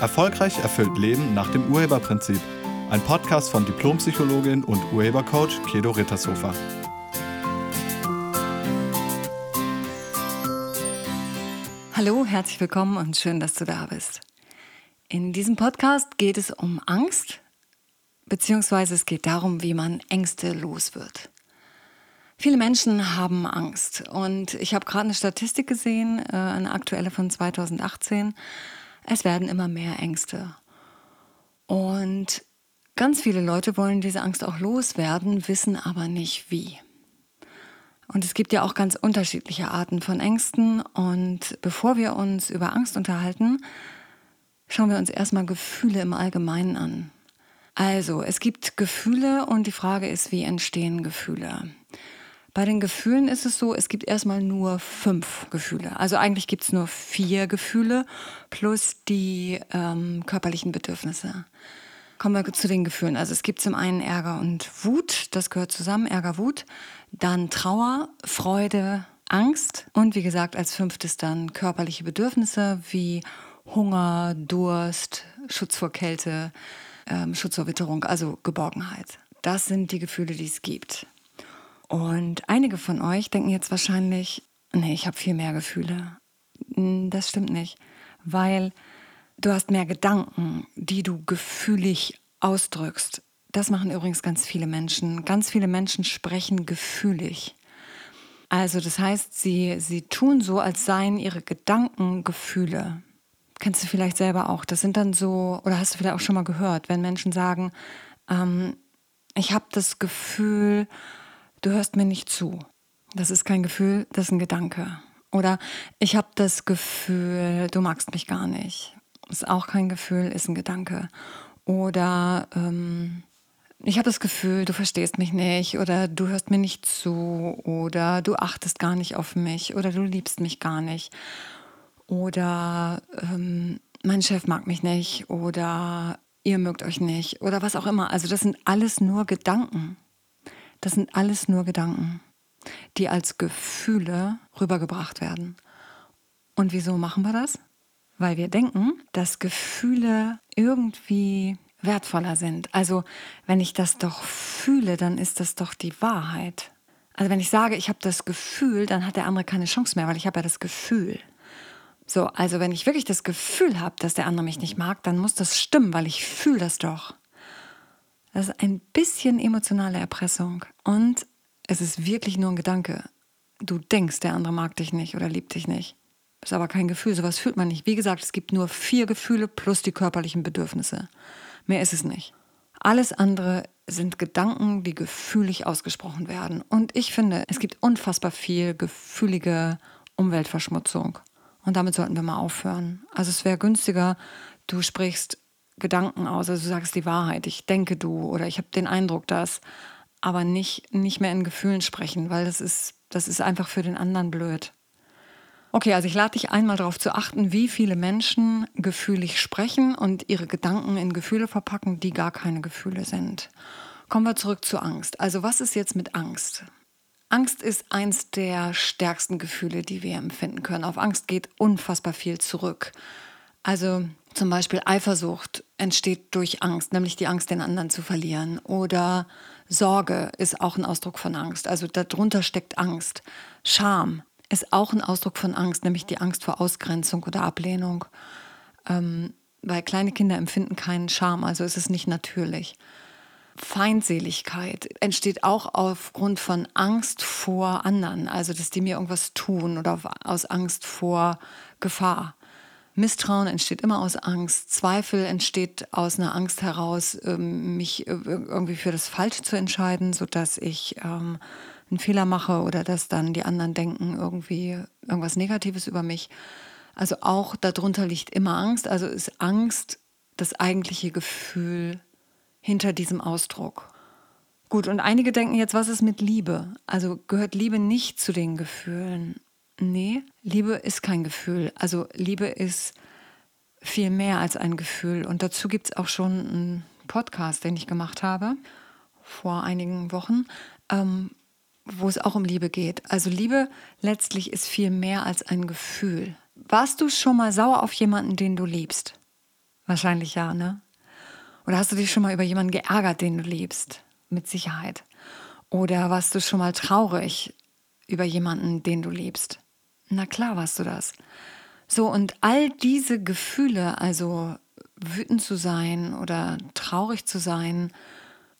Erfolgreich erfüllt Leben nach dem Urheberprinzip. Ein Podcast von Diplompsychologin und Urhebercoach Kedo Rittershofer. Hallo, herzlich willkommen und schön, dass du da bist. In diesem Podcast geht es um Angst, beziehungsweise es geht darum, wie man Ängste los wird. Viele Menschen haben Angst und ich habe gerade eine Statistik gesehen, äh, eine aktuelle von 2018 es werden immer mehr Ängste. Und ganz viele Leute wollen diese Angst auch loswerden, wissen aber nicht wie. Und es gibt ja auch ganz unterschiedliche Arten von Ängsten. Und bevor wir uns über Angst unterhalten, schauen wir uns erstmal Gefühle im Allgemeinen an. Also, es gibt Gefühle und die Frage ist, wie entstehen Gefühle? Bei den Gefühlen ist es so, es gibt erstmal nur fünf Gefühle. Also eigentlich gibt es nur vier Gefühle plus die ähm, körperlichen Bedürfnisse. Kommen wir zu den Gefühlen. Also es gibt zum einen Ärger und Wut, das gehört zusammen, Ärger, Wut. Dann Trauer, Freude, Angst und wie gesagt als fünftes dann körperliche Bedürfnisse wie Hunger, Durst, Schutz vor Kälte, ähm, Schutz vor Witterung, also Geborgenheit. Das sind die Gefühle, die es gibt. Und einige von euch denken jetzt wahrscheinlich, nee, ich habe viel mehr Gefühle. Das stimmt nicht, weil du hast mehr Gedanken, die du gefühlig ausdrückst. Das machen übrigens ganz viele Menschen. Ganz viele Menschen sprechen gefühlig. Also das heißt, sie, sie tun so, als seien ihre Gedanken Gefühle. Kennst du vielleicht selber auch. Das sind dann so, oder hast du vielleicht auch schon mal gehört, wenn Menschen sagen, ähm, ich habe das Gefühl, du hörst mir nicht zu. Das ist kein Gefühl, das ist ein Gedanke. Oder ich habe das Gefühl, du magst mich gar nicht. Ist auch kein Gefühl, ist ein Gedanke. Oder ähm, ich habe das Gefühl, du verstehst mich nicht oder du hörst mir nicht zu oder du achtest gar nicht auf mich oder du liebst mich gar nicht oder ähm, mein Chef mag mich nicht oder ihr mögt euch nicht oder was auch immer. Also das sind alles nur Gedanken. Das sind alles nur Gedanken, die als Gefühle rübergebracht werden. Und wieso machen wir das? Weil wir denken, dass Gefühle irgendwie wertvoller sind. Also wenn ich das doch fühle, dann ist das doch die Wahrheit. Also wenn ich sage, ich habe das Gefühl, dann hat der andere keine Chance mehr, weil ich habe ja das Gefühl. So, also wenn ich wirklich das Gefühl habe, dass der andere mich nicht mag, dann muss das stimmen, weil ich fühle das doch. Das ist ein bisschen emotionale Erpressung. Und es ist wirklich nur ein Gedanke. Du denkst, der andere mag dich nicht oder liebt dich nicht. Ist aber kein Gefühl, sowas fühlt man nicht. Wie gesagt, es gibt nur vier Gefühle plus die körperlichen Bedürfnisse. Mehr ist es nicht. Alles andere sind Gedanken, die gefühlig ausgesprochen werden. Und ich finde, es gibt unfassbar viel gefühlige Umweltverschmutzung. Und damit sollten wir mal aufhören. Also es wäre günstiger, du sprichst Gedanken aus. Also du sagst die Wahrheit, ich denke du oder ich habe den Eindruck, dass, aber nicht, nicht mehr in Gefühlen sprechen, weil das ist, das ist einfach für den anderen blöd. Okay, also ich lade dich einmal darauf zu achten, wie viele Menschen gefühlig sprechen und ihre Gedanken in Gefühle verpacken, die gar keine Gefühle sind. Kommen wir zurück zu Angst. Also was ist jetzt mit Angst? Angst ist eins der stärksten Gefühle, die wir empfinden können. Auf Angst geht unfassbar viel zurück. Also zum Beispiel Eifersucht entsteht durch Angst, nämlich die Angst, den anderen zu verlieren. Oder Sorge ist auch ein Ausdruck von Angst. Also darunter steckt Angst. Scham ist auch ein Ausdruck von Angst, nämlich die Angst vor Ausgrenzung oder Ablehnung. Ähm, weil kleine Kinder empfinden keinen Scham, also ist es nicht natürlich. Feindseligkeit entsteht auch aufgrund von Angst vor anderen, also dass die mir irgendwas tun oder aus Angst vor Gefahr. Misstrauen entsteht immer aus Angst. Zweifel entsteht aus einer Angst heraus, ähm, mich äh, irgendwie für das Falsche zu entscheiden, sodass ich ähm, einen Fehler mache oder dass dann die anderen denken irgendwie irgendwas Negatives über mich. Also auch darunter liegt immer Angst. Also ist Angst das eigentliche Gefühl hinter diesem Ausdruck. Gut, und einige denken jetzt, was ist mit Liebe? Also gehört Liebe nicht zu den Gefühlen? Nee, Liebe ist kein Gefühl. Also Liebe ist viel mehr als ein Gefühl. Und dazu gibt es auch schon einen Podcast, den ich gemacht habe vor einigen Wochen, ähm, wo es auch um Liebe geht. Also Liebe letztlich ist viel mehr als ein Gefühl. Warst du schon mal sauer auf jemanden, den du liebst? Wahrscheinlich ja, ne? Oder hast du dich schon mal über jemanden geärgert, den du liebst? Mit Sicherheit. Oder warst du schon mal traurig über jemanden, den du liebst? Na klar warst du das. So, und all diese Gefühle, also wütend zu sein oder traurig zu sein,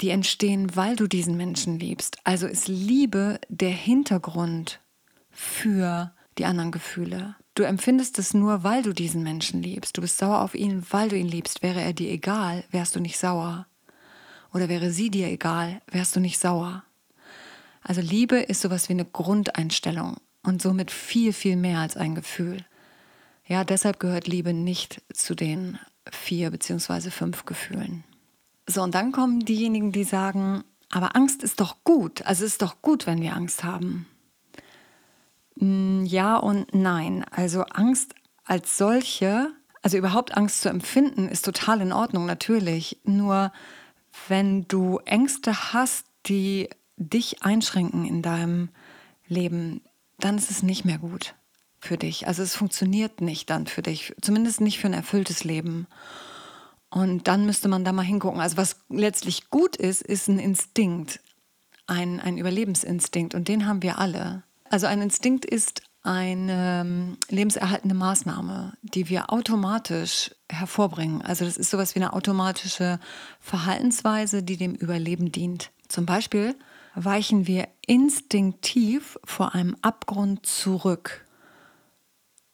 die entstehen, weil du diesen Menschen liebst. Also ist Liebe der Hintergrund für die anderen Gefühle. Du empfindest es nur, weil du diesen Menschen liebst. Du bist sauer auf ihn, weil du ihn liebst. Wäre er dir egal, wärst du nicht sauer. Oder wäre sie dir egal, wärst du nicht sauer. Also Liebe ist sowas wie eine Grundeinstellung und somit viel, viel mehr als ein Gefühl. Ja, deshalb gehört Liebe nicht zu den vier beziehungsweise fünf Gefühlen. So, und dann kommen diejenigen, die sagen, aber Angst ist doch gut. Also es ist doch gut, wenn wir Angst haben. Mm, ja und nein. Also Angst als solche, also überhaupt Angst zu empfinden, ist total in Ordnung, natürlich. Nur wenn du Ängste hast, die dich einschränken in deinem Leben, dann ist es nicht mehr gut für dich. Also es funktioniert nicht dann für dich, zumindest nicht für ein erfülltes Leben. Und dann müsste man da mal hingucken. Also was letztlich gut ist, ist ein Instinkt, ein, ein Überlebensinstinkt und den haben wir alle. Also ein Instinkt ist eine ähm, lebenserhaltende Maßnahme, die wir automatisch hervorbringen. Also das ist sowas wie eine automatische Verhaltensweise, die dem Überleben dient. Zum Beispiel weichen wir instinktiv vor einem Abgrund zurück.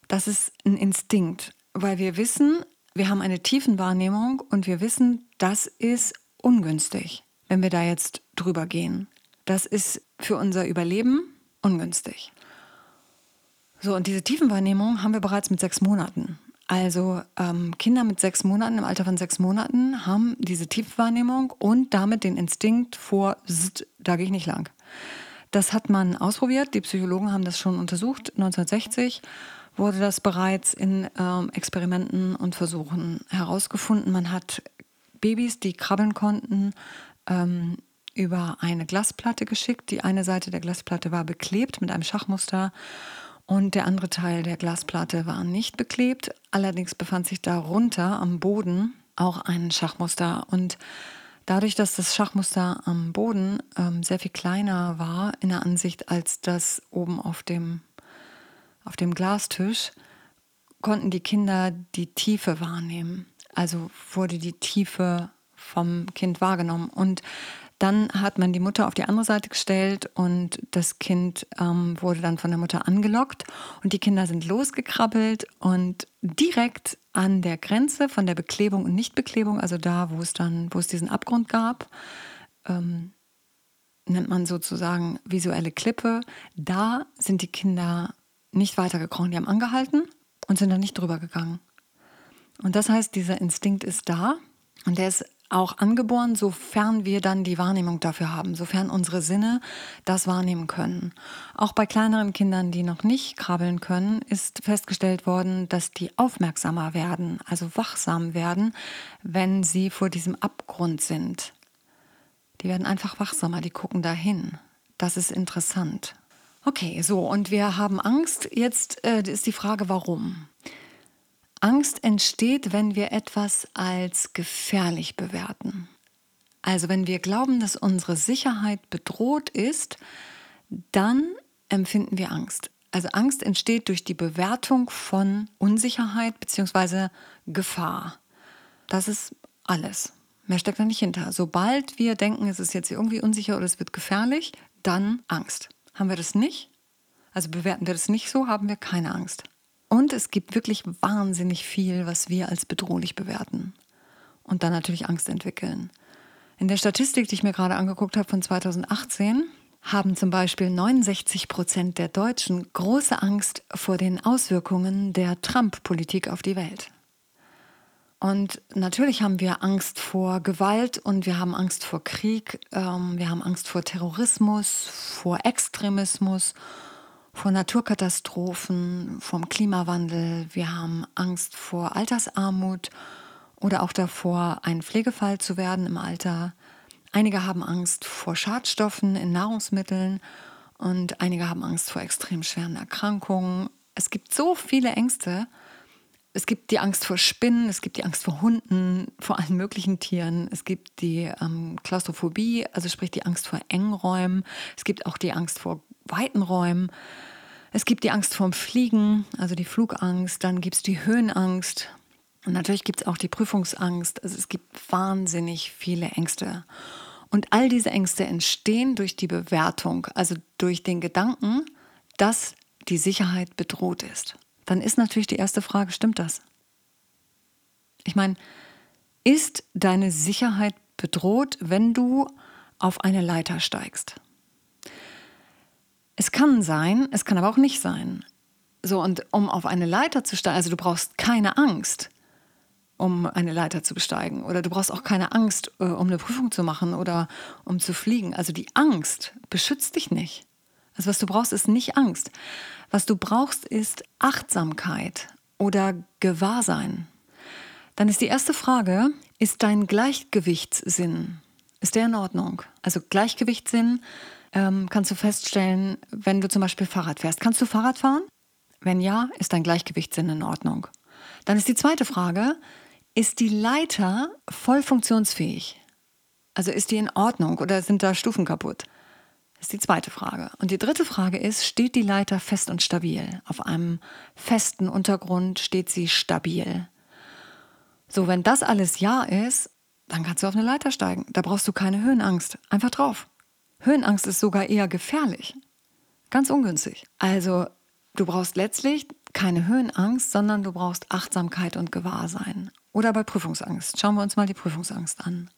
Das ist ein Instinkt, weil wir wissen, wir haben eine Tiefenwahrnehmung und wir wissen, das ist ungünstig, wenn wir da jetzt drüber gehen. Das ist für unser Überleben ungünstig. So, und diese Tiefenwahrnehmung haben wir bereits mit sechs Monaten. Also ähm, Kinder mit sechs Monaten, im Alter von sechs Monaten, haben diese Tiefenwahrnehmung und damit den Instinkt vor, da gehe ich nicht lang. Das hat man ausprobiert, die Psychologen haben das schon untersucht, 1960 wurde das bereits in ähm, Experimenten und Versuchen herausgefunden. Man hat Babys, die krabbeln konnten, ähm, über eine Glasplatte geschickt. Die eine Seite der Glasplatte war beklebt mit einem Schachmuster und der andere Teil der Glasplatte war nicht beklebt. Allerdings befand sich darunter am Boden auch ein Schachmuster. Und dadurch, dass das Schachmuster am Boden ähm, sehr viel kleiner war in der Ansicht als das oben auf dem auf dem Glastisch, konnten die Kinder die Tiefe wahrnehmen. Also wurde die Tiefe vom Kind wahrgenommen. Und dann hat man die Mutter auf die andere Seite gestellt und das Kind ähm, wurde dann von der Mutter angelockt und die Kinder sind losgekrabbelt und direkt an der Grenze von der Beklebung und Nichtbeklebung, also da, wo es dann, wo es diesen Abgrund gab, ähm, nennt man sozusagen visuelle Klippe, da sind die Kinder nicht weitergekrochen. Die haben angehalten und sind dann nicht drüber gegangen. Und das heißt, dieser Instinkt ist da und der ist auch angeboren, sofern wir dann die Wahrnehmung dafür haben, sofern unsere Sinne das wahrnehmen können. Auch bei kleineren Kindern, die noch nicht krabbeln können, ist festgestellt worden, dass die aufmerksamer werden, also wachsam werden, wenn sie vor diesem Abgrund sind. Die werden einfach wachsamer, die gucken dahin. Das ist interessant. Okay, so, und wir haben Angst. Jetzt äh, ist die Frage, warum? Angst entsteht, wenn wir etwas als gefährlich bewerten. Also wenn wir glauben, dass unsere Sicherheit bedroht ist, dann empfinden wir Angst. Also Angst entsteht durch die Bewertung von Unsicherheit bzw. Gefahr. Das ist alles. Mehr steckt da nicht hinter. Sobald wir denken, es ist jetzt irgendwie unsicher oder es wird gefährlich, dann Angst. Haben wir das nicht? Also bewerten wir das nicht so, haben wir keine Angst. Und es gibt wirklich wahnsinnig viel, was wir als bedrohlich bewerten und dann natürlich Angst entwickeln. In der Statistik, die ich mir gerade angeguckt habe von 2018, haben zum Beispiel 69 Prozent der Deutschen große Angst vor den Auswirkungen der Trump-Politik auf die Welt. Und natürlich haben wir Angst vor Gewalt und wir haben Angst vor Krieg, ähm, wir haben Angst vor Terrorismus, vor Extremismus, vor Naturkatastrophen, vom Klimawandel. Wir haben Angst vor Altersarmut oder auch davor, ein Pflegefall zu werden im Alter. Einige haben Angst vor Schadstoffen in Nahrungsmitteln und einige haben Angst vor extrem schweren Erkrankungen. Es gibt so viele Ängste Es gibt die Angst vor Spinnen, es gibt die Angst vor Hunden, vor allen möglichen Tieren. Es gibt die ähm, Klaustrophobie, also sprich die Angst vor engen Räumen. Es gibt auch die Angst vor weiten Räumen. Es gibt die Angst vorm Fliegen, also die Flugangst. Dann gibt es die Höhenangst. Und natürlich gibt es auch die Prüfungsangst. Also es gibt wahnsinnig viele Ängste. Und all diese Ängste entstehen durch die Bewertung, also durch den Gedanken, dass die Sicherheit bedroht ist dann ist natürlich die erste Frage, stimmt das? Ich meine, ist deine Sicherheit bedroht, wenn du auf eine Leiter steigst? Es kann sein, es kann aber auch nicht sein. So, und um auf eine Leiter zu steigen, also du brauchst keine Angst, um eine Leiter zu besteigen. Oder du brauchst auch keine Angst, äh, um eine Prüfung zu machen oder um zu fliegen. Also die Angst beschützt dich nicht. Also was du brauchst, ist nicht Angst. Was du brauchst, ist Achtsamkeit oder Gewahrsein. Dann ist die erste Frage, ist dein Gleichgewichtssinn, ist der in Ordnung? Also Gleichgewichtssinn ähm, kannst du feststellen, wenn du zum Beispiel Fahrrad fährst. Kannst du Fahrrad fahren? Wenn ja, ist dein Gleichgewichtssinn in Ordnung. Dann ist die zweite Frage, ist die Leiter voll funktionsfähig? Also ist die in Ordnung oder sind da Stufen kaputt? Das ist die zweite Frage. Und die dritte Frage ist, steht die Leiter fest und stabil? Auf einem festen Untergrund steht sie stabil. So, wenn das alles ja ist, dann kannst du auf eine Leiter steigen. Da brauchst du keine Höhenangst. Einfach drauf. Höhenangst ist sogar eher gefährlich. Ganz ungünstig. Also, du brauchst letztlich keine Höhenangst, sondern du brauchst Achtsamkeit und Gewahrsein. Oder bei Prüfungsangst. Schauen wir uns mal die Prüfungsangst an.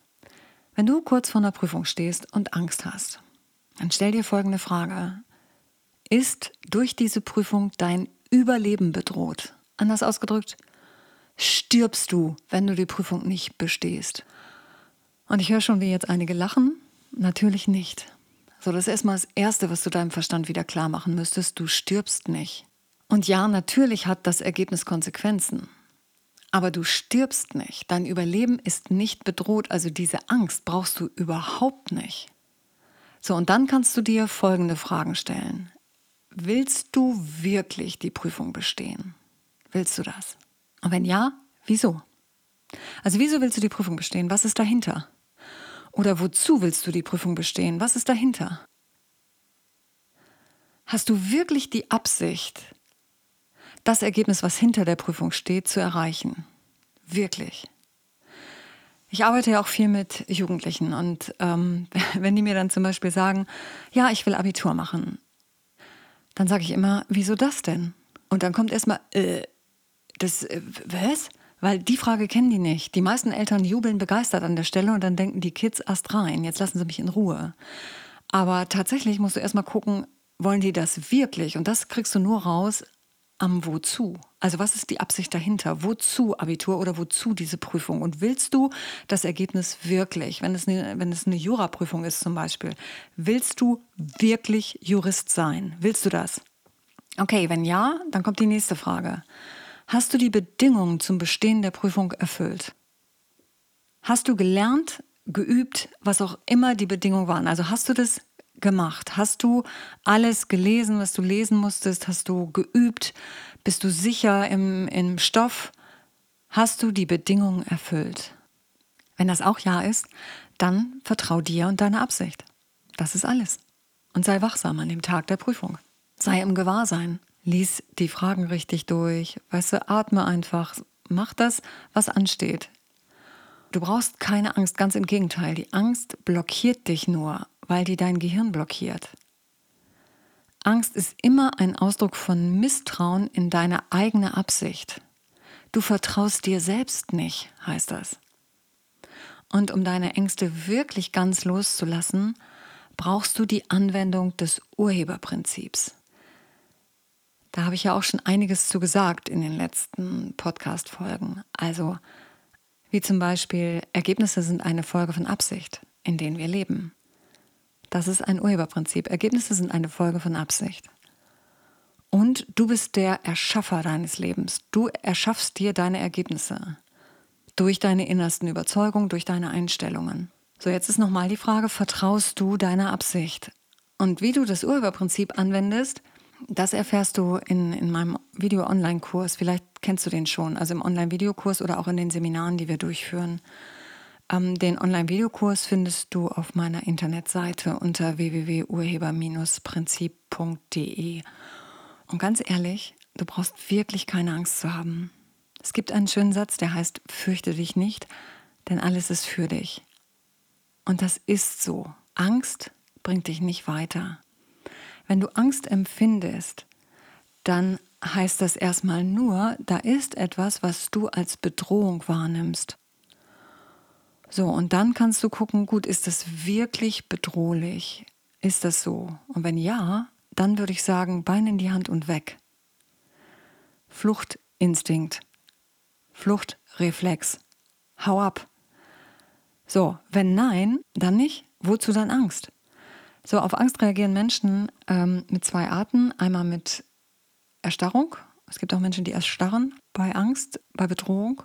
Wenn du kurz vor einer Prüfung stehst und Angst hast, dann stell dir folgende Frage. Ist durch diese Prüfung dein Überleben bedroht? Anders ausgedrückt, stirbst du, wenn du die Prüfung nicht bestehst? Und ich höre schon, wie jetzt einige lachen. Natürlich nicht. So, das ist erstmal das Erste, was du deinem Verstand wieder klar machen müsstest. Du stirbst nicht. Und ja, natürlich hat das Ergebnis Konsequenzen. Aber du stirbst nicht. Dein Überleben ist nicht bedroht. Also diese Angst brauchst du überhaupt nicht. So, und dann kannst du dir folgende Fragen stellen. Willst du wirklich die Prüfung bestehen? Willst du das? Und wenn ja, wieso? Also wieso willst du die Prüfung bestehen? Was ist dahinter? Oder wozu willst du die Prüfung bestehen? Was ist dahinter? Hast du wirklich die Absicht, das Ergebnis, was hinter der Prüfung steht, zu erreichen? Wirklich? Ich arbeite ja auch viel mit Jugendlichen und ähm, wenn die mir dann zum Beispiel sagen, ja, ich will Abitur machen, dann sage ich immer, wieso das denn? Und dann kommt erstmal, äh, das, äh, was? Weil die Frage kennen die nicht. Die meisten Eltern jubeln begeistert an der Stelle und dann denken die Kids erst rein, jetzt lassen sie mich in Ruhe. Aber tatsächlich musst du erstmal gucken, wollen die das wirklich? Und das kriegst du nur raus am Wozu. Also was ist die Absicht dahinter? Wozu Abitur oder wozu diese Prüfung? Und willst du das Ergebnis wirklich, wenn es eine, wenn es eine Juraprüfung ist zum Beispiel, willst du wirklich Jurist sein? Willst du das? Okay, wenn ja, dann kommt die nächste Frage. Hast du die Bedingungen zum Bestehen der Prüfung erfüllt? Hast du gelernt, geübt, was auch immer die Bedingungen waren? Also hast du das gemacht? Hast du alles gelesen, was du lesen musstest? Hast du geübt? Bist du sicher im, im Stoff? Hast du die Bedingungen erfüllt? Wenn das auch ja ist, dann vertrau dir und deiner Absicht. Das ist alles. Und sei wachsam an dem Tag der Prüfung. Sei im Gewahrsein. Lies die Fragen richtig durch. Weißt du, atme einfach. Mach das, was ansteht. Du brauchst keine Angst, ganz im Gegenteil. Die Angst blockiert dich nur, weil die dein Gehirn blockiert. Angst ist immer ein Ausdruck von Misstrauen in deine eigene Absicht. Du vertraust dir selbst nicht, heißt das. Und um deine Ängste wirklich ganz loszulassen, brauchst du die Anwendung des Urheberprinzips. Da habe ich ja auch schon einiges zu gesagt in den letzten Podcast-Folgen. Also, wie zum Beispiel, Ergebnisse sind eine Folge von Absicht, in denen wir leben. Das ist ein Urheberprinzip. Ergebnisse sind eine Folge von Absicht. Und du bist der Erschaffer deines Lebens. Du erschaffst dir deine Ergebnisse durch deine innersten Überzeugungen, durch deine Einstellungen. So, jetzt ist nochmal die Frage, vertraust du deiner Absicht? Und wie du das Urheberprinzip anwendest, das erfährst du in, in meinem Video-Online-Kurs. Vielleicht kennst du den schon, also im Online-Videokurs oder auch in den Seminaren, die wir durchführen. Ähm, den Online-Videokurs findest du auf meiner Internetseite unter www.urheber-prinzip.de. Und ganz ehrlich, du brauchst wirklich keine Angst zu haben. Es gibt einen schönen Satz, der heißt, fürchte dich nicht, denn alles ist für dich. Und das ist so. Angst bringt dich nicht weiter. Wenn du Angst empfindest, dann heißt das erstmal nur, da ist etwas, was du als Bedrohung wahrnimmst. So, und dann kannst du gucken, gut, ist das wirklich bedrohlich? Ist das so? Und wenn ja, dann würde ich sagen, Bein in die Hand und weg. Fluchtinstinkt, Fluchtreflex, hau ab. So, wenn nein, dann nicht. Wozu dann Angst? So, auf Angst reagieren Menschen ähm, mit zwei Arten. Einmal mit Erstarrung. Es gibt auch Menschen, die erstarren bei Angst, bei Bedrohung.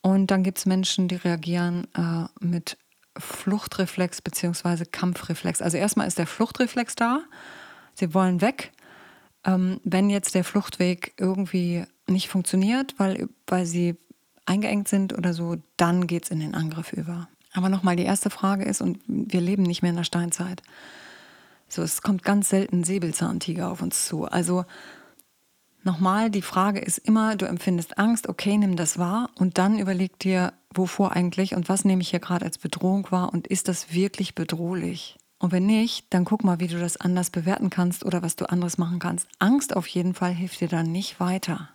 Und dann gibt es Menschen, die reagieren äh, mit Fluchtreflex bzw. Kampfreflex. Also erstmal ist der Fluchtreflex da. Sie wollen weg. Ähm, wenn jetzt der Fluchtweg irgendwie nicht funktioniert, weil, weil sie eingeengt sind oder so, dann geht es in den Angriff über. Aber nochmal, die erste Frage ist, und wir leben nicht mehr in der Steinzeit. So, es kommt ganz selten Säbelzahntiger auf uns zu. Also nochmal, die Frage ist immer, du empfindest Angst, okay, nimm das wahr und dann überleg dir, wovor eigentlich und was nehme ich hier gerade als Bedrohung wahr und ist das wirklich bedrohlich? Und wenn nicht, dann guck mal, wie du das anders bewerten kannst oder was du anderes machen kannst. Angst auf jeden Fall hilft dir dann nicht weiter.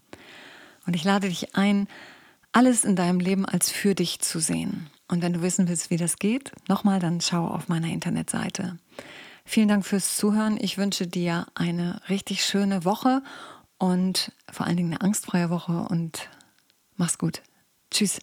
Und ich lade dich ein, alles in deinem Leben als für dich zu sehen. Und wenn du wissen willst, wie das geht, nochmal, dann schau auf meiner Internetseite. Vielen Dank fürs Zuhören. Ich wünsche dir eine richtig schöne Woche und vor allen Dingen eine angstfreie Woche und mach's gut. Tschüss.